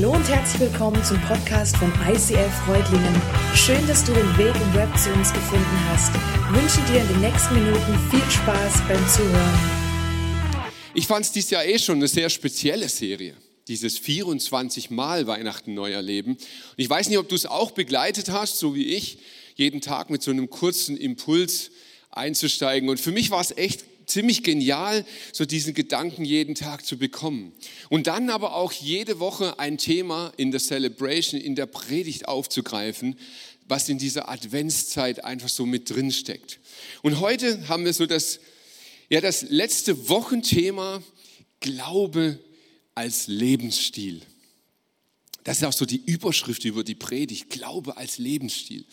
Hallo und herzlich willkommen zum Podcast von ICF Freudlingen. Schön, dass du den Weg im Web zu uns gefunden hast. Ich wünsche dir in den nächsten Minuten viel Spaß beim Zuhören. Ich fand es dieses Jahr eh schon eine sehr spezielle Serie. Dieses 24 Mal Weihnachten neu erleben. Und ich weiß nicht, ob du es auch begleitet hast, so wie ich, jeden Tag mit so einem kurzen Impuls einzusteigen. Und für mich war es echt ziemlich genial, so diesen Gedanken jeden Tag zu bekommen. Und dann aber auch jede Woche ein Thema in der Celebration, in der Predigt aufzugreifen, was in dieser Adventszeit einfach so mit drin steckt. Und heute haben wir so das, ja, das letzte Wochenthema Glaube als Lebensstil. Das ist auch so die Überschrift über die Predigt, Glaube als Lebensstil.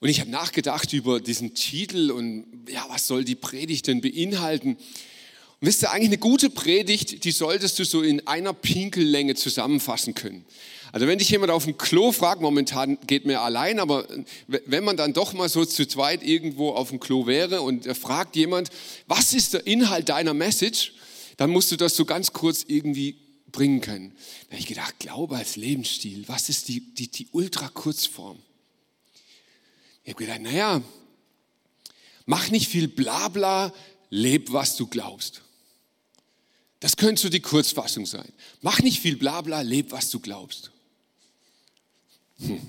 Und ich habe nachgedacht über diesen Titel und ja, was soll die Predigt denn beinhalten? Und wisst ihr, eigentlich eine gute Predigt, die solltest du so in einer Pinkellänge zusammenfassen können. Also wenn dich jemand auf dem Klo fragt, momentan geht mir allein, aber wenn man dann doch mal so zu zweit irgendwo auf dem Klo wäre und fragt jemand, was ist der Inhalt deiner Message, dann musst du das so ganz kurz irgendwie bringen können. Da habe ich gedacht, Glaube als Lebensstil, was ist die, die, die Ultra-Kurzform? Ich habe gedacht, naja, mach nicht viel Blabla, leb, was du glaubst. Das könnte so die Kurzfassung sein. Mach nicht viel Blabla, leb, was du glaubst. Hm.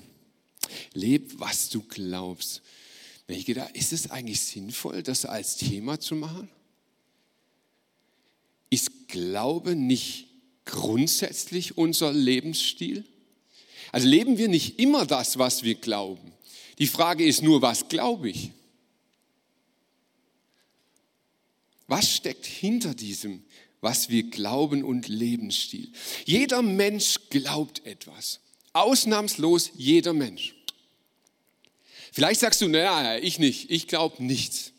Leb, was du glaubst. Da ich gedacht, ist es eigentlich sinnvoll, das als Thema zu machen? Ist Glaube nicht grundsätzlich unser Lebensstil? Also leben wir nicht immer das, was wir glauben? Die Frage ist nur, was glaube ich? Was steckt hinter diesem, was wir glauben und Lebensstil? Jeder Mensch glaubt etwas. Ausnahmslos jeder Mensch. Vielleicht sagst du, naja, ich nicht, ich glaube nichts.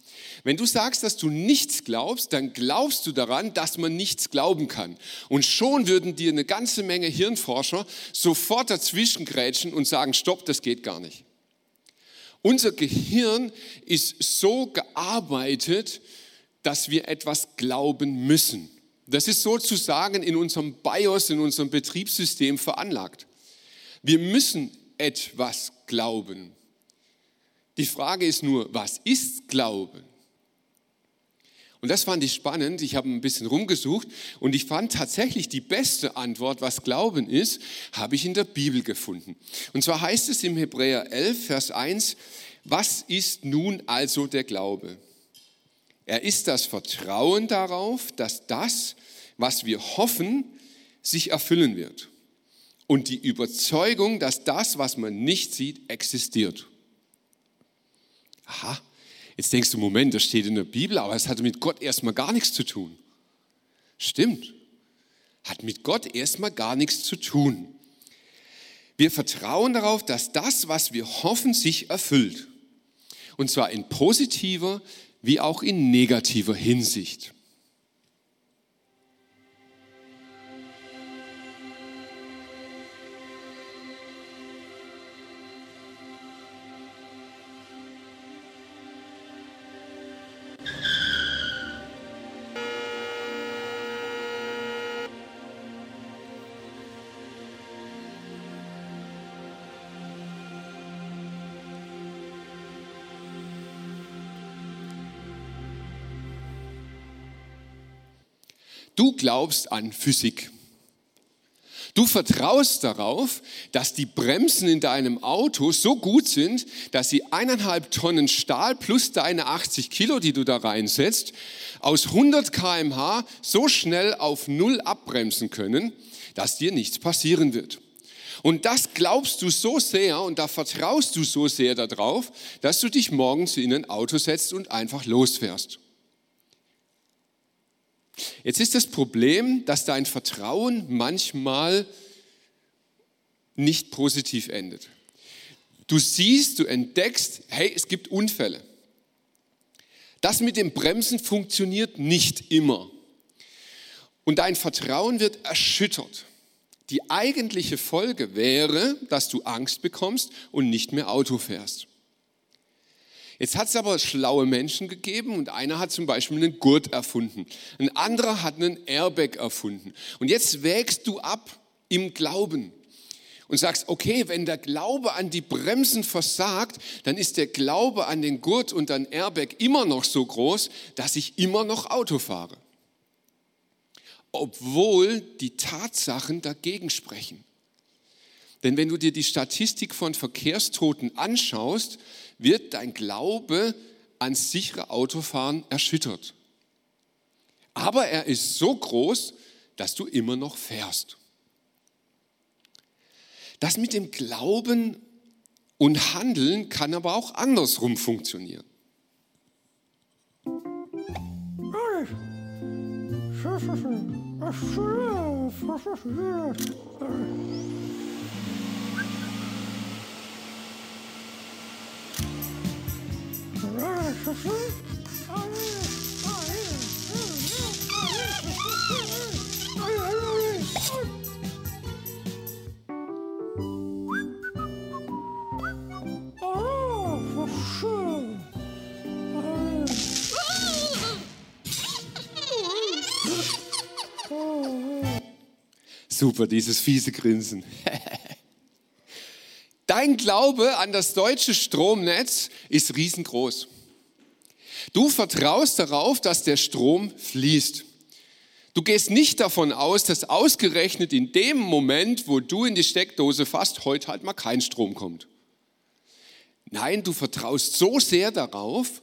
Wenn du sagst, dass du nichts glaubst, dann glaubst du daran, dass man nichts glauben kann. Und schon würden dir eine ganze Menge Hirnforscher sofort dazwischen grätschen und sagen, stopp, das geht gar nicht. Unser Gehirn ist so gearbeitet, dass wir etwas glauben müssen. Das ist sozusagen in unserem BIOS, in unserem Betriebssystem veranlagt. Wir müssen etwas glauben. Die Frage ist nur, was ist Glauben? Und das fand ich spannend. Ich habe ein bisschen rumgesucht und ich fand tatsächlich die beste Antwort, was Glauben ist, habe ich in der Bibel gefunden. Und zwar heißt es im Hebräer 11, Vers 1, was ist nun also der Glaube? Er ist das Vertrauen darauf, dass das, was wir hoffen, sich erfüllen wird. Und die Überzeugung, dass das, was man nicht sieht, existiert. Aha, Jetzt denkst du, Moment, das steht in der Bibel, aber es hat mit Gott erstmal gar nichts zu tun. Stimmt. Hat mit Gott erstmal gar nichts zu tun. Wir vertrauen darauf, dass das, was wir hoffen, sich erfüllt. Und zwar in positiver wie auch in negativer Hinsicht. Du glaubst an Physik. Du vertraust darauf, dass die Bremsen in deinem Auto so gut sind, dass sie eineinhalb Tonnen Stahl plus deine 80 Kilo, die du da reinsetzt, aus 100 kmh so schnell auf Null abbremsen können, dass dir nichts passieren wird. Und das glaubst du so sehr und da vertraust du so sehr darauf, dass du dich morgens in ein Auto setzt und einfach losfährst. Jetzt ist das Problem, dass dein Vertrauen manchmal nicht positiv endet. Du siehst, du entdeckst, hey, es gibt Unfälle. Das mit dem Bremsen funktioniert nicht immer. Und dein Vertrauen wird erschüttert. Die eigentliche Folge wäre, dass du Angst bekommst und nicht mehr Auto fährst. Jetzt hat es aber schlaue Menschen gegeben und einer hat zum Beispiel einen Gurt erfunden. Ein anderer hat einen Airbag erfunden. Und jetzt wägst du ab, im Glauben und sagst, okay, wenn der Glaube an die Bremsen versagt, dann ist der Glaube an den Gurt und an Airbag immer noch so groß, dass ich immer noch Auto fahre. Obwohl die Tatsachen dagegen sprechen. Denn wenn du dir die Statistik von Verkehrstoten anschaust, wird dein Glaube an sichere Autofahren erschüttert. Aber er ist so groß, dass du immer noch fährst. Das mit dem Glauben und Handeln kann aber auch andersrum funktionieren. Super, dieses fiese Grinsen. Dein Glaube an das deutsche Stromnetz ist riesengroß. Du vertraust darauf, dass der Strom fließt. Du gehst nicht davon aus, dass ausgerechnet in dem Moment, wo du in die Steckdose fasst, heute halt mal kein Strom kommt. Nein, du vertraust so sehr darauf,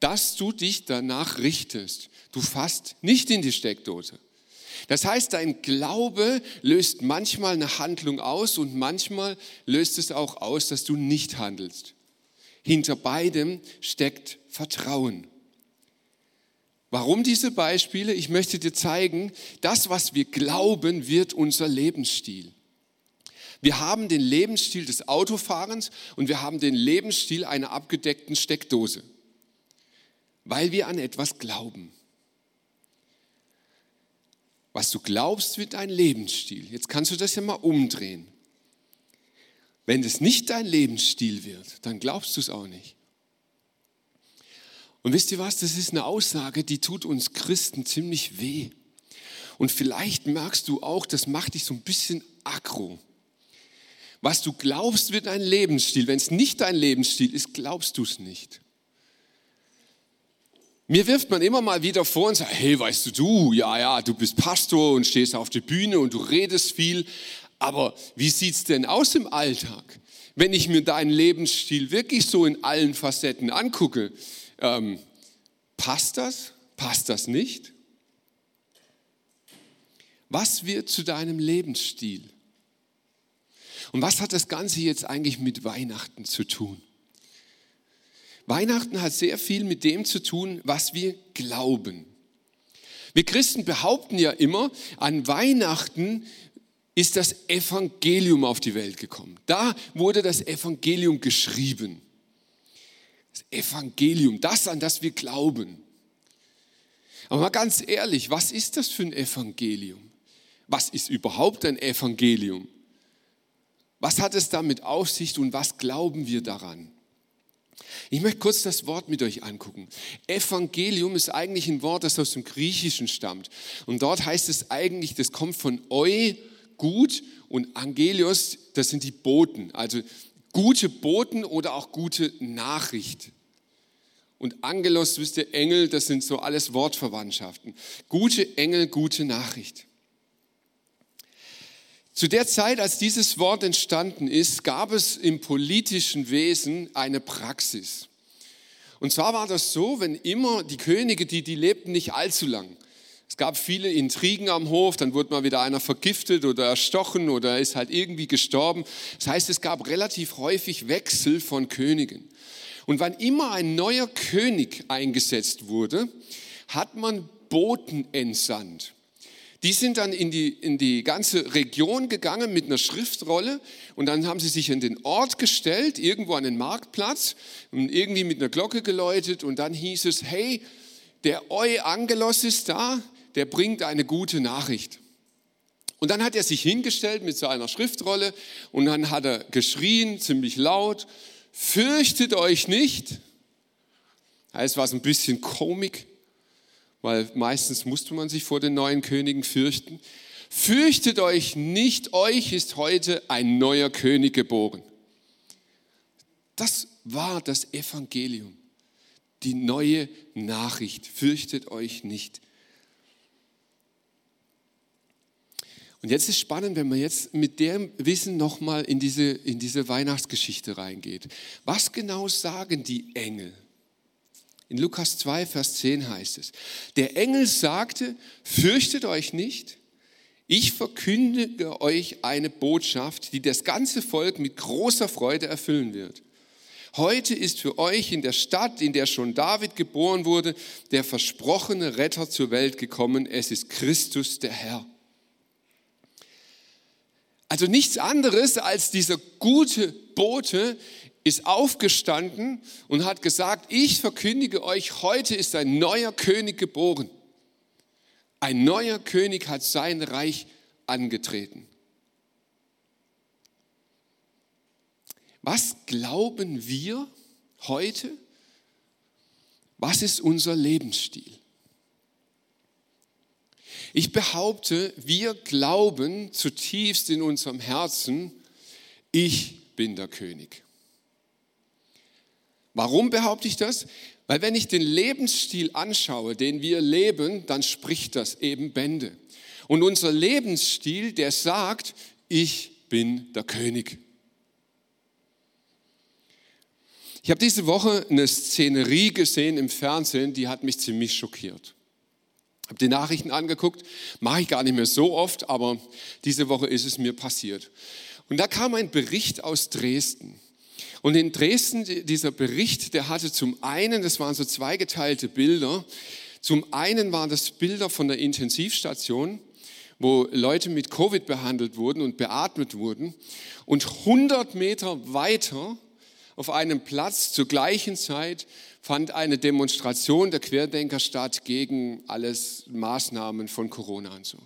dass du dich danach richtest. Du fasst nicht in die Steckdose. Das heißt, dein Glaube löst manchmal eine Handlung aus und manchmal löst es auch aus, dass du nicht handelst. Hinter beidem steckt Vertrauen. Warum diese Beispiele? Ich möchte dir zeigen, das, was wir glauben, wird unser Lebensstil. Wir haben den Lebensstil des Autofahrens und wir haben den Lebensstil einer abgedeckten Steckdose, weil wir an etwas glauben. Was du glaubst, wird dein Lebensstil. Jetzt kannst du das ja mal umdrehen. Wenn es nicht dein Lebensstil wird, dann glaubst du es auch nicht. Und wisst ihr was, das ist eine Aussage, die tut uns Christen ziemlich weh. Und vielleicht merkst du auch, das macht dich so ein bisschen aggro. Was du glaubst, wird dein Lebensstil. Wenn es nicht dein Lebensstil ist, glaubst du es nicht. Mir wirft man immer mal wieder vor und sagt, hey, weißt du, du, ja, ja, du bist Pastor und stehst auf der Bühne und du redest viel, aber wie sieht's denn aus im Alltag? Wenn ich mir deinen Lebensstil wirklich so in allen Facetten angucke, ähm, passt das? Passt das nicht? Was wird zu deinem Lebensstil? Und was hat das Ganze jetzt eigentlich mit Weihnachten zu tun? Weihnachten hat sehr viel mit dem zu tun, was wir glauben. Wir Christen behaupten ja immer, an Weihnachten ist das Evangelium auf die Welt gekommen. Da wurde das Evangelium geschrieben. Das Evangelium, das, an das wir glauben. Aber mal ganz ehrlich, was ist das für ein Evangelium? Was ist überhaupt ein Evangelium? Was hat es damit auf sich und was glauben wir daran? Ich möchte kurz das Wort mit euch angucken. Evangelium ist eigentlich ein Wort, das aus dem Griechischen stammt. Und dort heißt es eigentlich, das kommt von eu, gut, und Angelios, das sind die Boten. Also gute Boten oder auch gute Nachricht. Und Angelos, wisst ihr, Engel, das sind so alles Wortverwandtschaften. Gute Engel, gute Nachricht. Zu der Zeit, als dieses Wort entstanden ist, gab es im politischen Wesen eine Praxis. Und zwar war das so, wenn immer die Könige, die, die lebten nicht allzu lang. Es gab viele Intrigen am Hof, dann wurde mal wieder einer vergiftet oder erstochen oder ist halt irgendwie gestorben. Das heißt, es gab relativ häufig Wechsel von Königen. Und wann immer ein neuer König eingesetzt wurde, hat man Boten entsandt. Die sind dann in die, in die ganze Region gegangen mit einer Schriftrolle und dann haben sie sich in den Ort gestellt, irgendwo an den Marktplatz und irgendwie mit einer Glocke geläutet und dann hieß es, hey, der Eu Angelos ist da, der bringt eine gute Nachricht. Und dann hat er sich hingestellt mit seiner Schriftrolle und dann hat er geschrien, ziemlich laut, fürchtet euch nicht. Es war so ein bisschen Komik weil meistens musste man sich vor den neuen Königen fürchten. fürchtet euch nicht, euch ist heute ein neuer König geboren. Das war das Evangelium, die neue Nachricht. Fürchtet euch nicht. Und jetzt ist spannend, wenn man jetzt mit dem Wissen nochmal in diese, in diese Weihnachtsgeschichte reingeht. Was genau sagen die Engel? In Lukas 2, Vers 10 heißt es, der Engel sagte, fürchtet euch nicht, ich verkündige euch eine Botschaft, die das ganze Volk mit großer Freude erfüllen wird. Heute ist für euch in der Stadt, in der schon David geboren wurde, der versprochene Retter zur Welt gekommen. Es ist Christus der Herr. Also nichts anderes als dieser gute Bote ist aufgestanden und hat gesagt, ich verkündige euch, heute ist ein neuer König geboren. Ein neuer König hat sein Reich angetreten. Was glauben wir heute? Was ist unser Lebensstil? Ich behaupte, wir glauben zutiefst in unserem Herzen, ich bin der König. Warum behaupte ich das? Weil wenn ich den Lebensstil anschaue, den wir leben, dann spricht das eben Bände. Und unser Lebensstil, der sagt, ich bin der König. Ich habe diese Woche eine Szenerie gesehen im Fernsehen, die hat mich ziemlich schockiert. Habe die Nachrichten angeguckt, mache ich gar nicht mehr so oft, aber diese Woche ist es mir passiert. Und da kam ein Bericht aus Dresden. Und in Dresden, dieser Bericht, der hatte zum einen, das waren so zweigeteilte Bilder, zum einen waren das Bilder von der Intensivstation, wo Leute mit Covid behandelt wurden und beatmet wurden. Und 100 Meter weiter auf einem Platz zur gleichen Zeit fand eine Demonstration der Querdenker statt gegen alles Maßnahmen von Corona und so.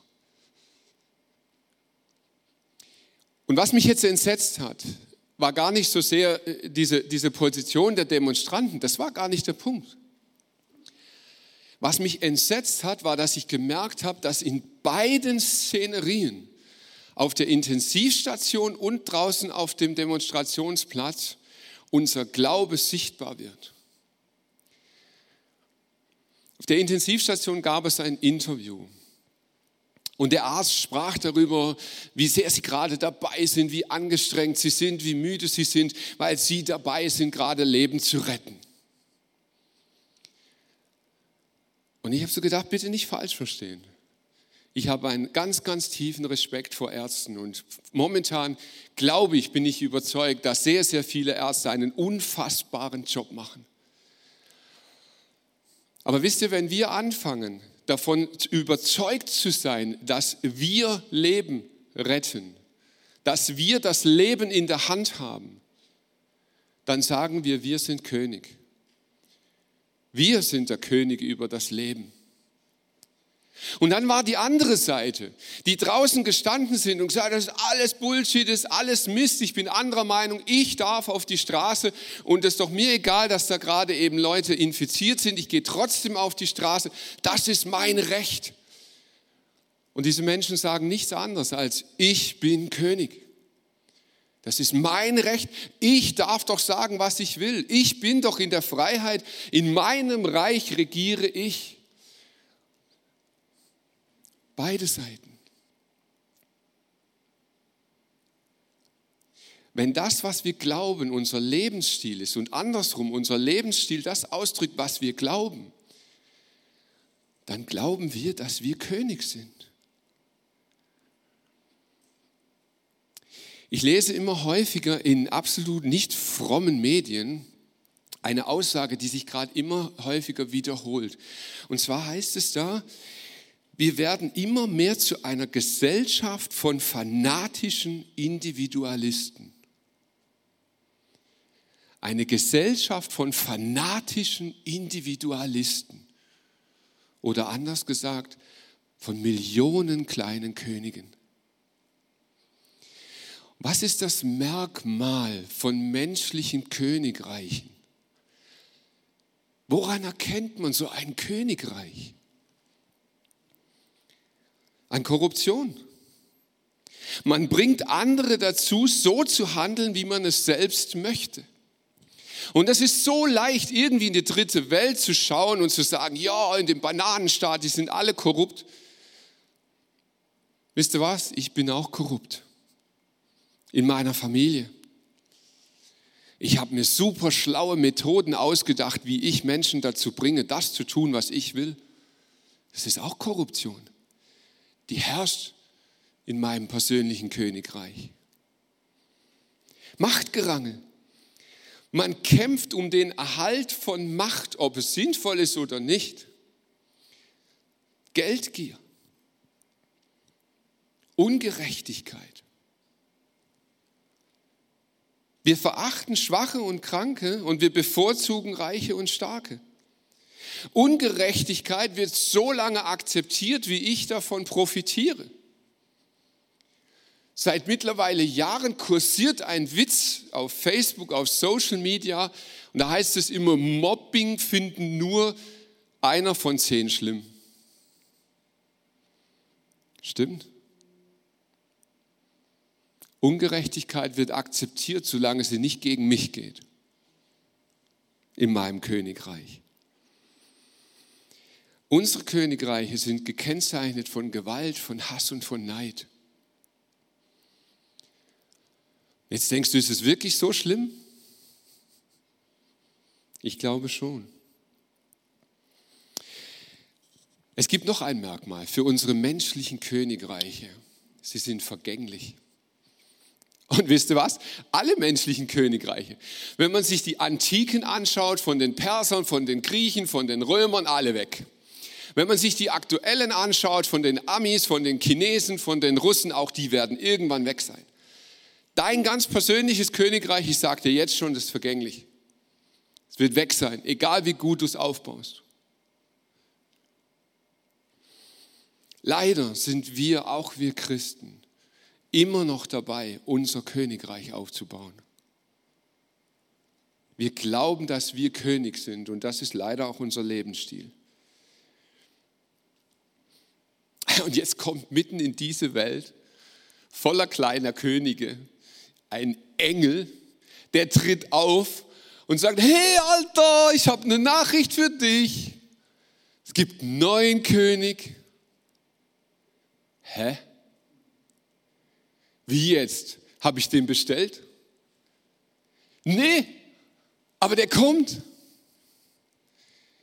Und was mich jetzt entsetzt hat, war gar nicht so sehr äh, diese, diese Position der Demonstranten, das war gar nicht der Punkt. Was mich entsetzt hat, war, dass ich gemerkt habe, dass in beiden Szenerien, auf der Intensivstation und draußen auf dem Demonstrationsplatz, unser Glaube sichtbar wird. Auf der Intensivstation gab es ein Interview. Und der Arzt sprach darüber, wie sehr sie gerade dabei sind, wie angestrengt sie sind, wie müde sie sind, weil sie dabei sind, gerade Leben zu retten. Und ich habe so gedacht, bitte nicht falsch verstehen. Ich habe einen ganz, ganz tiefen Respekt vor Ärzten und momentan glaube ich, bin ich überzeugt, dass sehr, sehr viele Ärzte einen unfassbaren Job machen. Aber wisst ihr, wenn wir anfangen, davon überzeugt zu sein, dass wir Leben retten, dass wir das Leben in der Hand haben, dann sagen wir, wir sind König. Wir sind der König über das Leben. Und dann war die andere Seite, die draußen gestanden sind und gesagt, das ist alles Bullshit, das ist alles Mist, ich bin anderer Meinung, ich darf auf die Straße und es ist doch mir egal, dass da gerade eben Leute infiziert sind, ich gehe trotzdem auf die Straße, das ist mein Recht. Und diese Menschen sagen nichts anderes als, ich bin König. Das ist mein Recht. Ich darf doch sagen, was ich will. Ich bin doch in der Freiheit. In meinem Reich regiere ich. Beide Seiten. Wenn das, was wir glauben, unser Lebensstil ist und andersrum unser Lebensstil das ausdrückt, was wir glauben, dann glauben wir, dass wir König sind. Ich lese immer häufiger in absolut nicht frommen Medien eine Aussage, die sich gerade immer häufiger wiederholt. Und zwar heißt es da, wir werden immer mehr zu einer Gesellschaft von fanatischen Individualisten. Eine Gesellschaft von fanatischen Individualisten. Oder anders gesagt, von Millionen kleinen Königen. Was ist das Merkmal von menschlichen Königreichen? Woran erkennt man so ein Königreich? An Korruption. Man bringt andere dazu, so zu handeln, wie man es selbst möchte. Und das ist so leicht, irgendwie in die dritte Welt zu schauen und zu sagen, ja, in dem Bananenstaat, die sind alle korrupt. Wisst ihr was? Ich bin auch korrupt. In meiner Familie. Ich habe mir super schlaue Methoden ausgedacht, wie ich Menschen dazu bringe, das zu tun, was ich will. Das ist auch Korruption. Die herrscht in meinem persönlichen Königreich. Machtgerangel. Man kämpft um den Erhalt von Macht, ob es sinnvoll ist oder nicht. Geldgier. Ungerechtigkeit. Wir verachten Schwache und Kranke und wir bevorzugen Reiche und Starke. Ungerechtigkeit wird so lange akzeptiert, wie ich davon profitiere. Seit mittlerweile Jahren kursiert ein Witz auf Facebook, auf Social Media und da heißt es immer, Mobbing finden nur einer von zehn schlimm. Stimmt? Ungerechtigkeit wird akzeptiert, solange sie nicht gegen mich geht. In meinem Königreich. Unsere Königreiche sind gekennzeichnet von Gewalt, von Hass und von Neid. Jetzt denkst du, ist es wirklich so schlimm? Ich glaube schon. Es gibt noch ein Merkmal für unsere menschlichen Königreiche. Sie sind vergänglich. Und wisst ihr was? Alle menschlichen Königreiche. Wenn man sich die Antiken anschaut, von den Persern, von den Griechen, von den Römern, alle weg. Wenn man sich die aktuellen anschaut, von den Amis, von den Chinesen, von den Russen, auch die werden irgendwann weg sein. Dein ganz persönliches Königreich, ich sage dir jetzt schon, das ist vergänglich. Es wird weg sein, egal wie gut du es aufbaust. Leider sind wir, auch wir Christen, immer noch dabei, unser Königreich aufzubauen. Wir glauben, dass wir König sind und das ist leider auch unser Lebensstil. Und jetzt kommt mitten in diese Welt voller kleiner Könige ein Engel, der tritt auf und sagt, hey Alter, ich habe eine Nachricht für dich. Es gibt einen neuen König. Hä? Wie jetzt? Habe ich den bestellt? Nee, aber der kommt.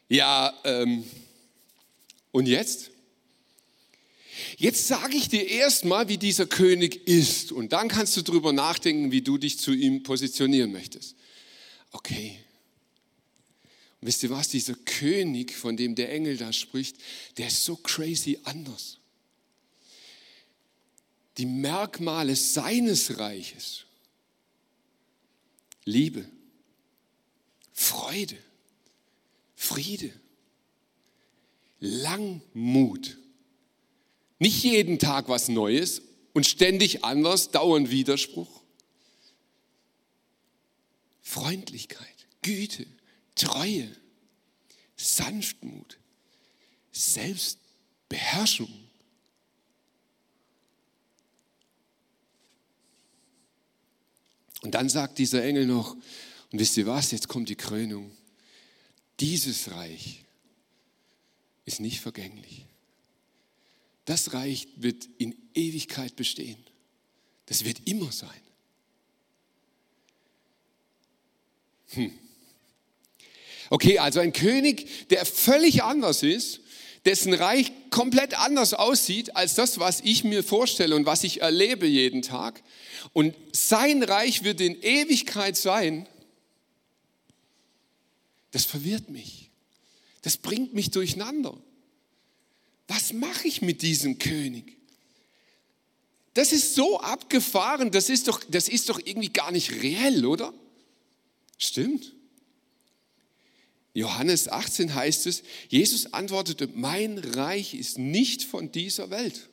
Ja, ähm, und jetzt? Jetzt sage ich dir erstmal, wie dieser König ist. Und dann kannst du darüber nachdenken, wie du dich zu ihm positionieren möchtest. Okay. Und wisst ihr was, dieser König, von dem der Engel da spricht, der ist so crazy anders. Die Merkmale seines Reiches, Liebe, Freude, Friede, Langmut, nicht jeden Tag was Neues und ständig anders, dauernd Widerspruch. Freundlichkeit, Güte, Treue, Sanftmut, Selbstbeherrschung. Und dann sagt dieser Engel noch, und wisst ihr was, jetzt kommt die Krönung. Dieses Reich ist nicht vergänglich. Das Reich wird in Ewigkeit bestehen. Das wird immer sein. Hm. Okay, also ein König, der völlig anders ist, dessen Reich komplett anders aussieht als das, was ich mir vorstelle und was ich erlebe jeden Tag. Und sein Reich wird in Ewigkeit sein. Das verwirrt mich. Das bringt mich durcheinander was mache ich mit diesem König? Das ist so abgefahren, das ist doch, das ist doch irgendwie gar nicht reell, oder? Stimmt. Johannes 18 heißt es, Jesus antwortete, mein Reich ist nicht von dieser Welt.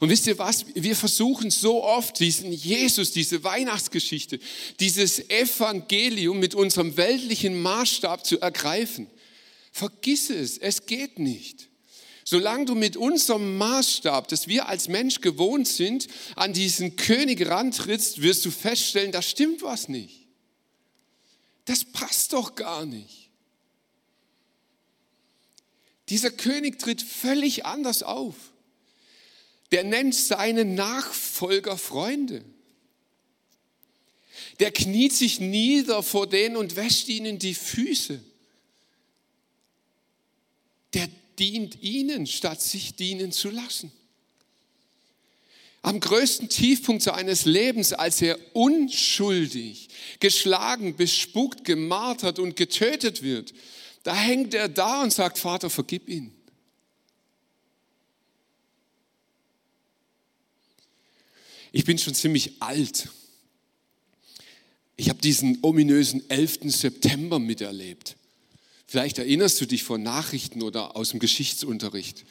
Und wisst ihr was? Wir versuchen so oft diesen Jesus, diese Weihnachtsgeschichte, dieses Evangelium mit unserem weltlichen Maßstab zu ergreifen. Vergiss es, es geht nicht. Solange du mit unserem Maßstab, das wir als Mensch gewohnt sind, an diesen König rantrittst, wirst du feststellen, da stimmt was nicht. Das passt doch gar nicht. Dieser König tritt völlig anders auf. Der nennt seine Nachfolger Freunde. Der kniet sich nieder vor denen und wäscht ihnen die Füße. Der dient ihnen, statt sich dienen zu lassen. Am größten Tiefpunkt seines Lebens, als er unschuldig, geschlagen, bespuckt, gemartert und getötet wird, da hängt er da und sagt, Vater, vergib ihn. Ich bin schon ziemlich alt. Ich habe diesen ominösen 11. September miterlebt. Vielleicht erinnerst du dich von Nachrichten oder aus dem Geschichtsunterricht.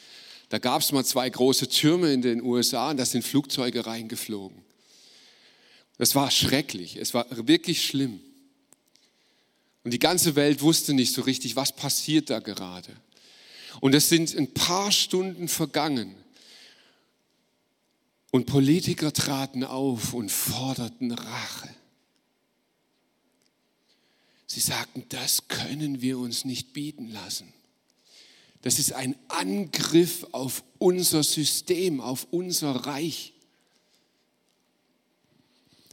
Da gab es mal zwei große Türme in den USA und da sind Flugzeuge reingeflogen. Das war schrecklich, es war wirklich schlimm. Und die ganze Welt wusste nicht so richtig, was passiert da gerade. Und es sind ein paar Stunden vergangen. Und Politiker traten auf und forderten Rache. Sie sagten, das können wir uns nicht bieten lassen. Das ist ein Angriff auf unser System, auf unser Reich.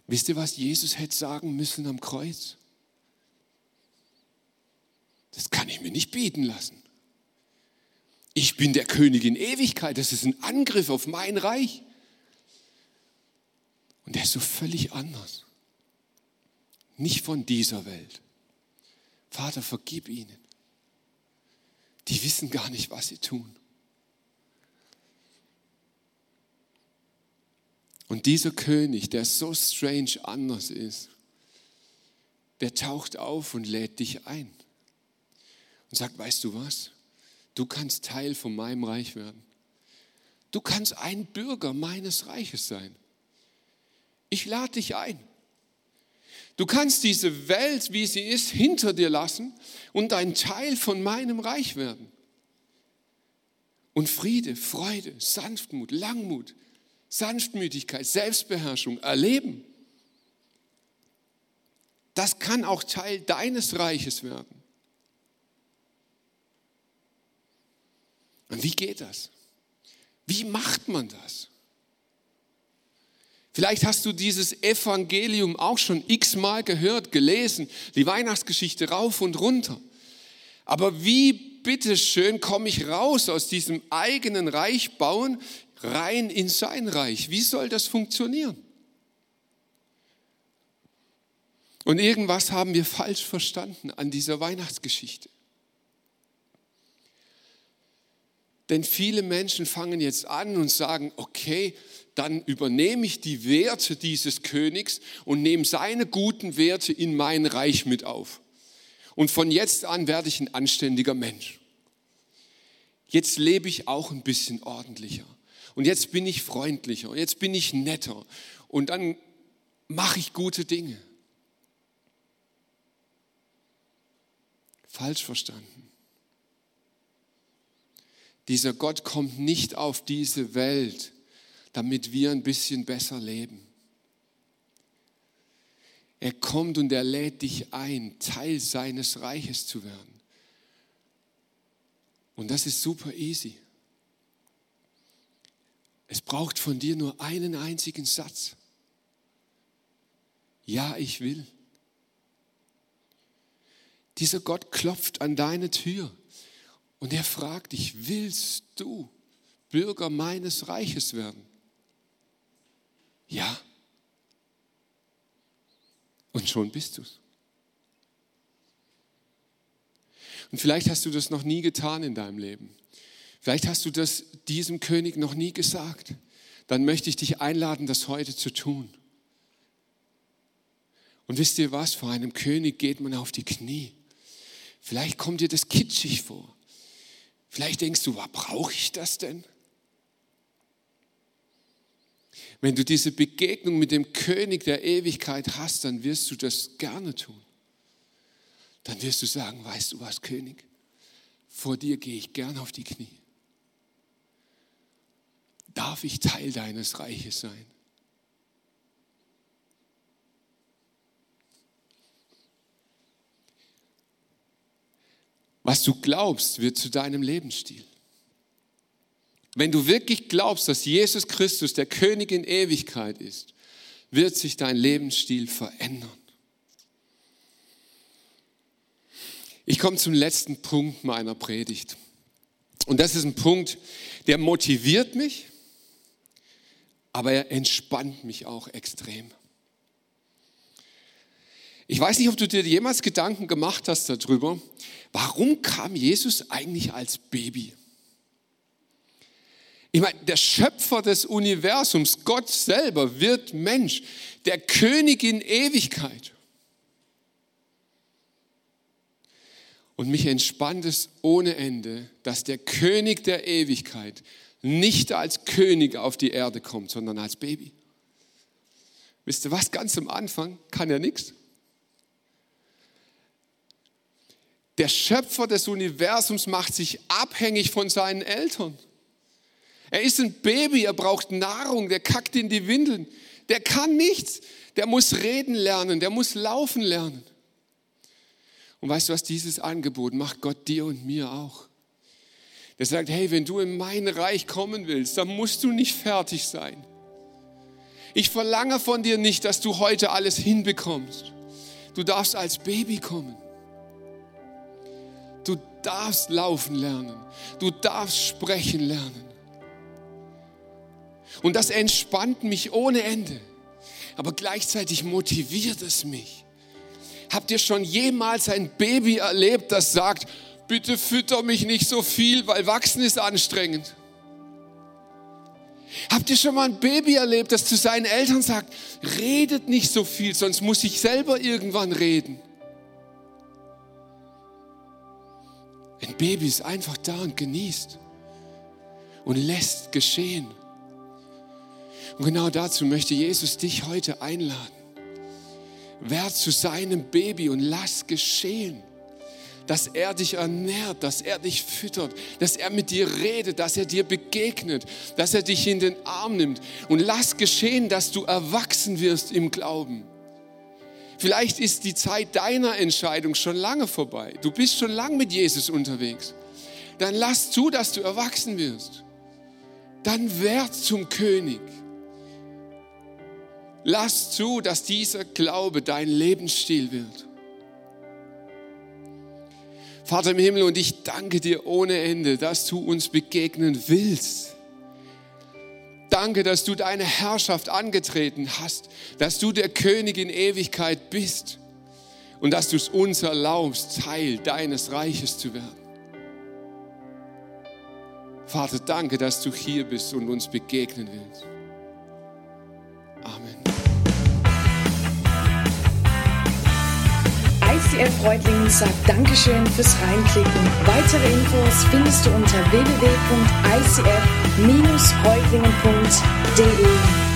Wisst ihr, was Jesus hätte sagen müssen am Kreuz? Das kann ich mir nicht bieten lassen. Ich bin der König in Ewigkeit. Das ist ein Angriff auf mein Reich. Und der ist so völlig anders. Nicht von dieser Welt. Vater, vergib ihnen. Die wissen gar nicht, was sie tun. Und dieser König, der so strange anders ist, der taucht auf und lädt dich ein und sagt, weißt du was? Du kannst Teil von meinem Reich werden. Du kannst ein Bürger meines Reiches sein. Ich lade dich ein. Du kannst diese Welt, wie sie ist, hinter dir lassen und ein Teil von meinem Reich werden. Und Friede, Freude, Sanftmut, Langmut, Sanftmütigkeit, Selbstbeherrschung erleben. Das kann auch Teil deines Reiches werden. Und wie geht das? Wie macht man das? Vielleicht hast du dieses Evangelium auch schon x-mal gehört, gelesen, die Weihnachtsgeschichte rauf und runter. Aber wie bitteschön komme ich raus aus diesem eigenen Reich bauen, rein in sein Reich? Wie soll das funktionieren? Und irgendwas haben wir falsch verstanden an dieser Weihnachtsgeschichte. Denn viele Menschen fangen jetzt an und sagen, okay, dann übernehme ich die Werte dieses Königs und nehme seine guten Werte in mein Reich mit auf. Und von jetzt an werde ich ein anständiger Mensch. Jetzt lebe ich auch ein bisschen ordentlicher. Und jetzt bin ich freundlicher. Jetzt bin ich netter. Und dann mache ich gute Dinge. Falsch verstanden. Dieser Gott kommt nicht auf diese Welt, damit wir ein bisschen besser leben. Er kommt und er lädt dich ein, Teil seines Reiches zu werden. Und das ist super easy. Es braucht von dir nur einen einzigen Satz. Ja, ich will. Dieser Gott klopft an deine Tür und er fragt dich, willst du Bürger meines Reiches werden? Ja. Und schon bist du es. Und vielleicht hast du das noch nie getan in deinem Leben. Vielleicht hast du das diesem König noch nie gesagt. Dann möchte ich dich einladen, das heute zu tun. Und wisst ihr was? Vor einem König geht man auf die Knie. Vielleicht kommt dir das kitschig vor. Vielleicht denkst du, brauche ich das denn? Wenn du diese Begegnung mit dem König der Ewigkeit hast, dann wirst du das gerne tun. Dann wirst du sagen, weißt du was, König, vor dir gehe ich gern auf die Knie. darf ich Teil deines Reiches sein. Was du glaubst, wird zu deinem Lebensstil. Wenn du wirklich glaubst, dass Jesus Christus der König in Ewigkeit ist, wird sich dein Lebensstil verändern. Ich komme zum letzten Punkt meiner Predigt. Und das ist ein Punkt, der motiviert mich, aber er entspannt mich auch extrem. Ich weiß nicht, ob du dir jemals Gedanken gemacht hast darüber, warum kam Jesus eigentlich als Baby? Ich meine, der Schöpfer des Universums, Gott selber, wird Mensch, der König in Ewigkeit. Und mich entspannt es ohne Ende, dass der König der Ewigkeit nicht als König auf die Erde kommt, sondern als Baby. Wisst ihr was? Ganz am Anfang kann er nichts. Der Schöpfer des Universums macht sich abhängig von seinen Eltern. Er ist ein Baby, er braucht Nahrung, der kackt in die Windeln. Der kann nichts. Der muss reden lernen, der muss laufen lernen. Und weißt du was, dieses Angebot macht Gott dir und mir auch. Der sagt, hey, wenn du in mein Reich kommen willst, dann musst du nicht fertig sein. Ich verlange von dir nicht, dass du heute alles hinbekommst. Du darfst als Baby kommen. Du darfst laufen lernen. Du darfst sprechen lernen. Und das entspannt mich ohne Ende. Aber gleichzeitig motiviert es mich. Habt ihr schon jemals ein Baby erlebt, das sagt, bitte fütter mich nicht so viel, weil wachsen ist anstrengend? Habt ihr schon mal ein Baby erlebt, das zu seinen Eltern sagt, redet nicht so viel, sonst muss ich selber irgendwann reden? Ein Baby ist einfach da und genießt und lässt geschehen. Und genau dazu möchte Jesus dich heute einladen. Werd zu seinem Baby und lass geschehen, dass er dich ernährt, dass er dich füttert, dass er mit dir redet, dass er dir begegnet, dass er dich in den Arm nimmt. Und lass geschehen, dass du erwachsen wirst im Glauben. Vielleicht ist die Zeit deiner Entscheidung schon lange vorbei. Du bist schon lange mit Jesus unterwegs. Dann lass zu, dass du erwachsen wirst. Dann werd zum König. Lass zu, dass dieser Glaube dein Lebensstil wird. Vater im Himmel, und ich danke dir ohne Ende, dass du uns begegnen willst. Danke, dass du deine Herrschaft angetreten hast, dass du der König in Ewigkeit bist und dass du es uns erlaubst, Teil deines Reiches zu werden. Vater, danke, dass du hier bist und uns begegnen willst. Amen. ICF Reutlingen sagt Dankeschön fürs Reinklicken. Weitere Infos findest du unter www.icf-reutlingen.de.